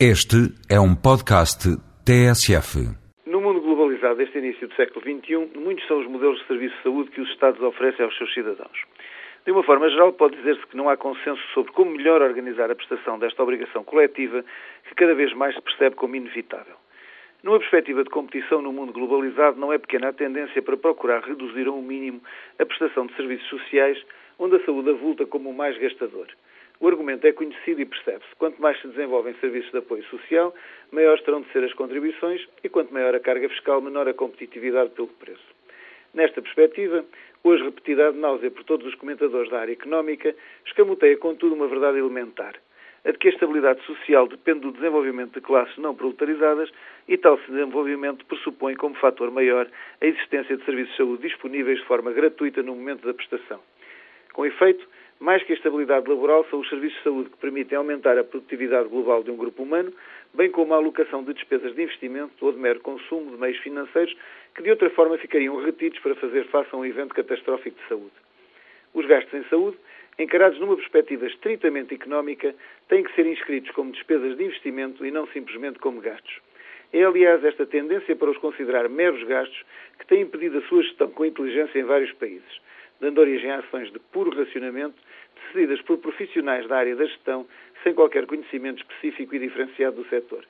Este é um podcast TSF. No mundo globalizado deste início do século XXI, muitos são os modelos de serviço de saúde que os Estados oferecem aos seus cidadãos. De uma forma geral, pode dizer-se que não há consenso sobre como melhor organizar a prestação desta obrigação coletiva, que cada vez mais se percebe como inevitável. Numa perspectiva de competição no mundo globalizado, não é pequena a tendência para procurar reduzir a um mínimo a prestação de serviços sociais, onde a saúde avulta como o mais gastador. O argumento é conhecido e percebe-se. Quanto mais se desenvolvem serviços de apoio social, maiores terão de ser as contribuições e quanto maior a carga fiscal, menor a competitividade pelo preço. Nesta perspectiva, hoje repetida de náusea por todos os comentadores da área económica, escamoteia contudo uma verdade elementar. A de que a estabilidade social depende do desenvolvimento de classes não proletarizadas e tal desenvolvimento pressupõe como fator maior a existência de serviços de saúde disponíveis de forma gratuita no momento da prestação. Com efeito, mais que a estabilidade laboral, são os serviços de saúde que permitem aumentar a produtividade global de um grupo humano, bem como a alocação de despesas de investimento ou de mero consumo de meios financeiros que de outra forma ficariam retidos para fazer face a um evento catastrófico de saúde. Os gastos em saúde, encarados numa perspectiva estritamente económica, têm que ser inscritos como despesas de investimento e não simplesmente como gastos. É, aliás, esta tendência para os considerar meros gastos que tem impedido a sua gestão com inteligência em vários países dando origem a ações de puro racionamento, decididas por profissionais da área da gestão, sem qualquer conhecimento específico e diferenciado do setor.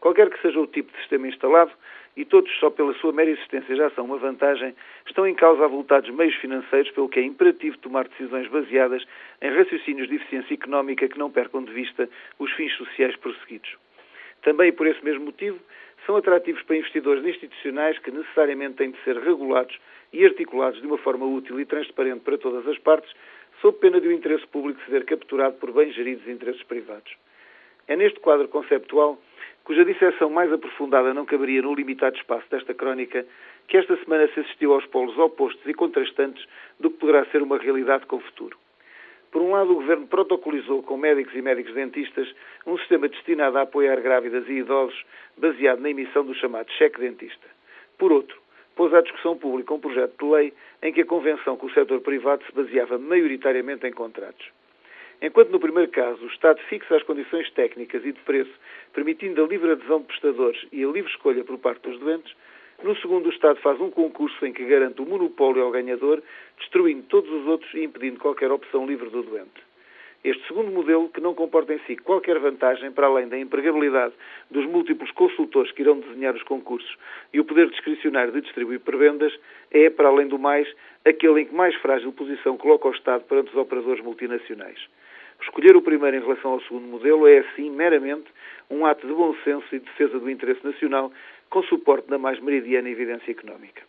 Qualquer que seja o tipo de sistema instalado, e todos só pela sua mera existência já são uma vantagem, estão em causa avultados meios financeiros, pelo que é imperativo tomar decisões baseadas em raciocínios de eficiência económica que não percam de vista os fins sociais prosseguidos. Também por esse mesmo motivo, são atrativos para investidores institucionais que necessariamente têm de ser regulados e articulados de uma forma útil e transparente para todas as partes, sob pena de o interesse público ser capturado por bem geridos interesses privados. É neste quadro conceptual, cuja disseção mais aprofundada não caberia no limitado espaço desta crónica, que esta semana se assistiu aos polos opostos e contrastantes do que poderá ser uma realidade com o futuro. Por um lado, o Governo protocolizou com médicos e médicos dentistas um sistema destinado a apoiar grávidas e idosos baseado na emissão do chamado cheque dentista. Por outro, pôs à discussão pública um projeto de lei em que a convenção com o setor privado se baseava maioritariamente em contratos. Enquanto no primeiro caso o Estado fixa as condições técnicas e de preço, permitindo a livre adesão de prestadores e a livre escolha por parte dos doentes, no segundo, o Estado faz um concurso em que garante o monopólio ao ganhador, destruindo todos os outros e impedindo qualquer opção livre do doente. Este segundo modelo, que não comporta em si qualquer vantagem para além da empregabilidade dos múltiplos consultores que irão desenhar os concursos e o poder discricionário de distribuir prebendas, é, para além do mais, aquele em que mais frágil posição coloca o Estado perante os operadores multinacionais. Escolher o primeiro em relação ao segundo modelo é, assim, meramente um ato de bom senso e de defesa do interesse nacional, com suporte da mais meridiana evidência económica.